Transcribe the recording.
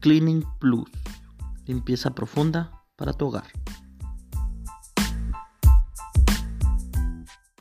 Cleaning Plus. Limpieza profunda para tu hogar.